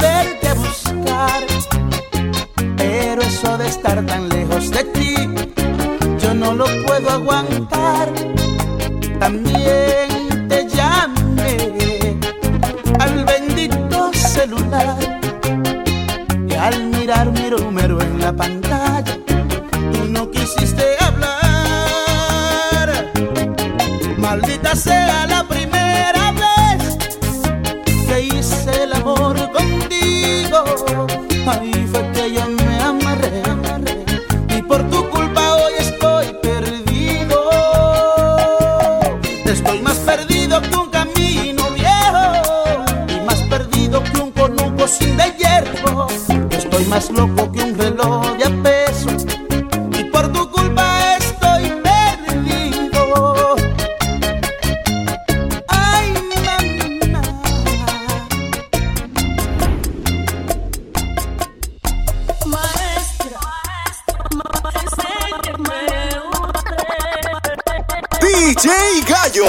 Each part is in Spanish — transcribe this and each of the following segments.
volverte a buscar. Pero eso de estar tan lejos de ti, yo no lo puedo aguantar. También te llamé al bendito celular. Y al mirar mi número en la pantalla, tú no quisiste hablar. Maldita sea la más loco que un reloj de peso. Y por tu culpa estoy perdido. Ay, mamá. Maestra, maestra, maestra, DJ Gallo.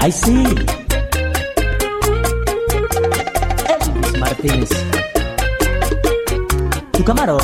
I see. Martínez. Tu camarón.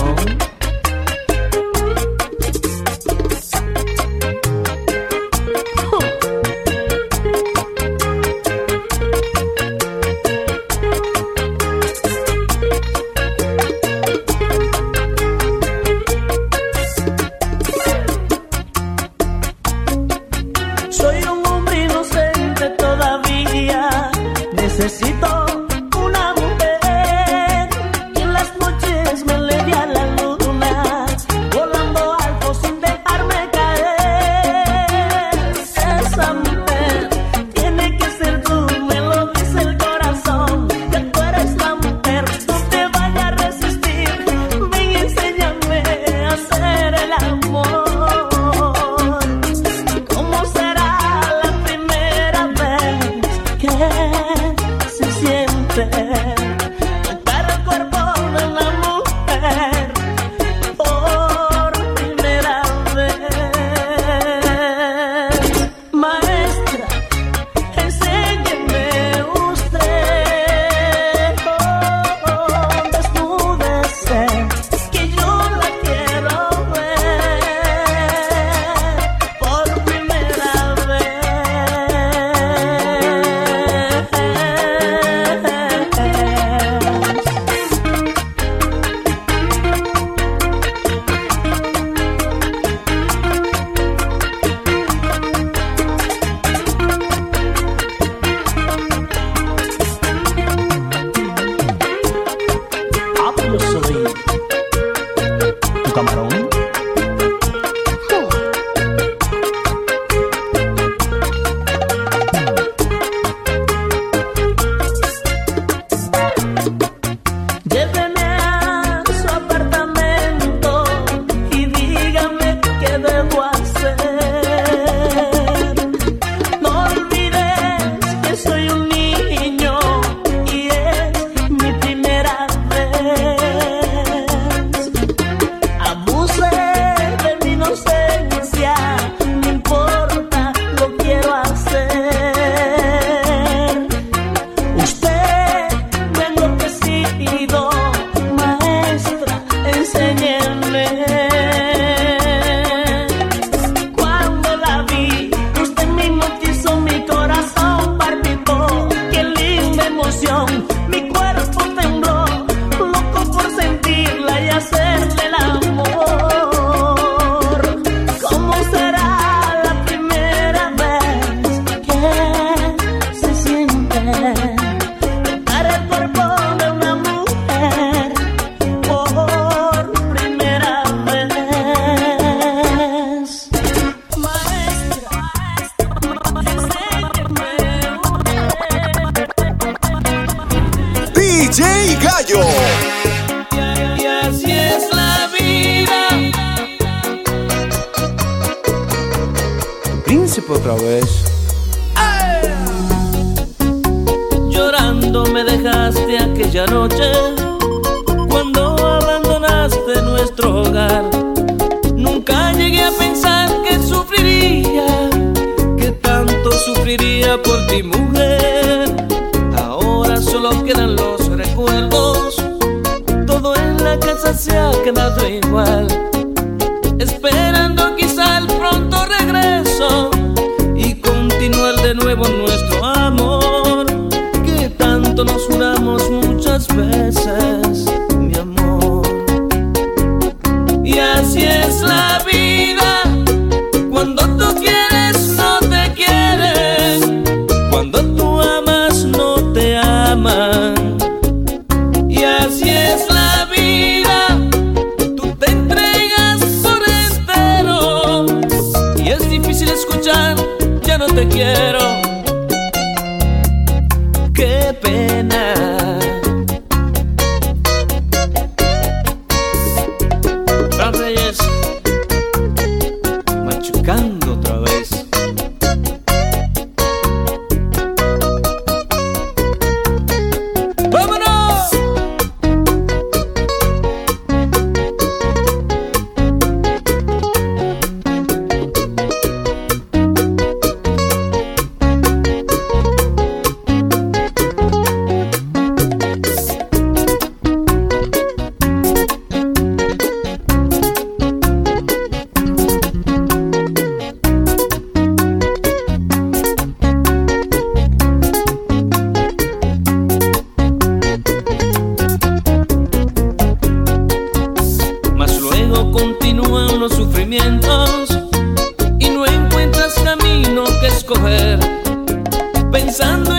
vez. ¡Ay! Llorando me dejaste aquella noche cuando abandonaste nuestro hogar. Nunca llegué a pensar que sufriría, que tanto sufriría por ti, mujer. Ahora solo quedan los recuerdos, todo en la casa se ha quedado igual nuevo nuestro pensando